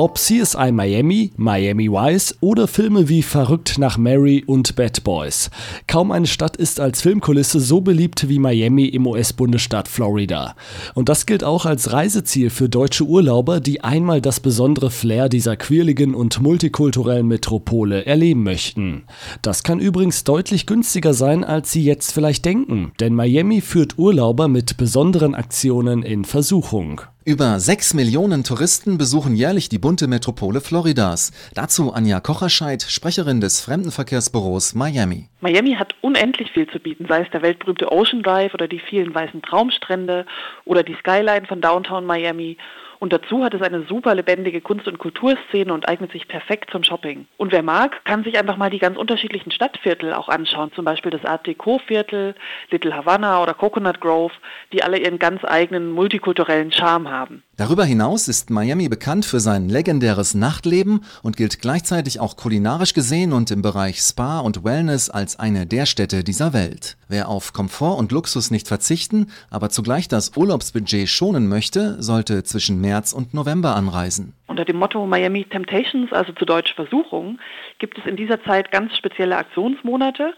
Ob CSI Miami, Miami Vice oder Filme wie Verrückt nach Mary und Bad Boys. Kaum eine Stadt ist als Filmkulisse so beliebt wie Miami im US-Bundesstaat Florida. Und das gilt auch als Reiseziel für deutsche Urlauber, die einmal das besondere Flair dieser quirligen und multikulturellen Metropole erleben möchten. Das kann übrigens deutlich günstiger sein, als Sie jetzt vielleicht denken, denn Miami führt Urlauber mit besonderen Aktionen in Versuchung. Über 6 Millionen Touristen besuchen jährlich die bunte Metropole Floridas. Dazu Anja Kocherscheid, Sprecherin des Fremdenverkehrsbüros Miami. Miami hat unendlich viel zu bieten, sei es der weltberühmte Ocean Drive oder die vielen weißen Traumstrände oder die Skyline von Downtown Miami und dazu hat es eine super lebendige Kunst- und Kulturszene und eignet sich perfekt zum Shopping. Und wer mag, kann sich einfach mal die ganz unterschiedlichen Stadtviertel auch anschauen. Zum Beispiel das Art Deco-Viertel, Little Havana oder Coconut Grove, die alle ihren ganz eigenen multikulturellen Charme haben. Darüber hinaus ist Miami bekannt für sein legendäres Nachtleben und gilt gleichzeitig auch kulinarisch gesehen und im Bereich Spa und Wellness als eine der Städte dieser Welt. Wer auf Komfort und Luxus nicht verzichten, aber zugleich das Urlaubsbudget schonen möchte, sollte zwischen März und November anreisen. Unter dem Motto Miami Temptations, also zu Deutsch Versuchung, gibt es in dieser Zeit ganz spezielle Aktionsmonate.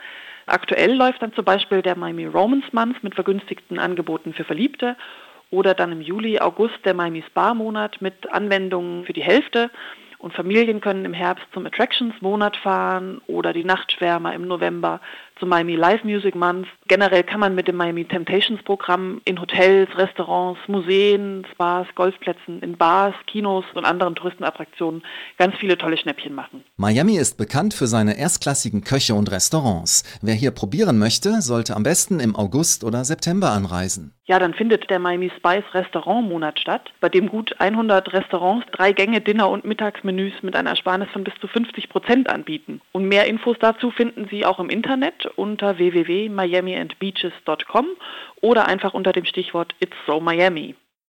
Aktuell läuft dann zum Beispiel der Miami Romance Month mit vergünstigten Angeboten für Verliebte oder dann im Juli, August der Miami Spa Monat mit Anwendungen für die Hälfte und Familien können im Herbst zum Attractions Monat fahren oder die Nachtschwärmer im November zum Miami Live Music Month. Generell kann man mit dem Miami Temptations Programm in Hotels, Restaurants, Museen, Spas, Golfplätzen, in Bars, Kinos und anderen Touristenattraktionen ganz viele tolle Schnäppchen machen. Miami ist bekannt für seine erstklassigen Köche und Restaurants. Wer hier probieren möchte, sollte am besten im August oder September anreisen. Ja, dann findet der Miami Spice Restaurantmonat statt, bei dem gut 100 Restaurants drei Gänge, Dinner und Mittagsmenüs mit einer Ersparnis von bis zu 50 Prozent anbieten. Und mehr Infos dazu finden Sie auch im Internet unter www.miamiandbeaches.com oder einfach unter dem Stichwort It's So Miami.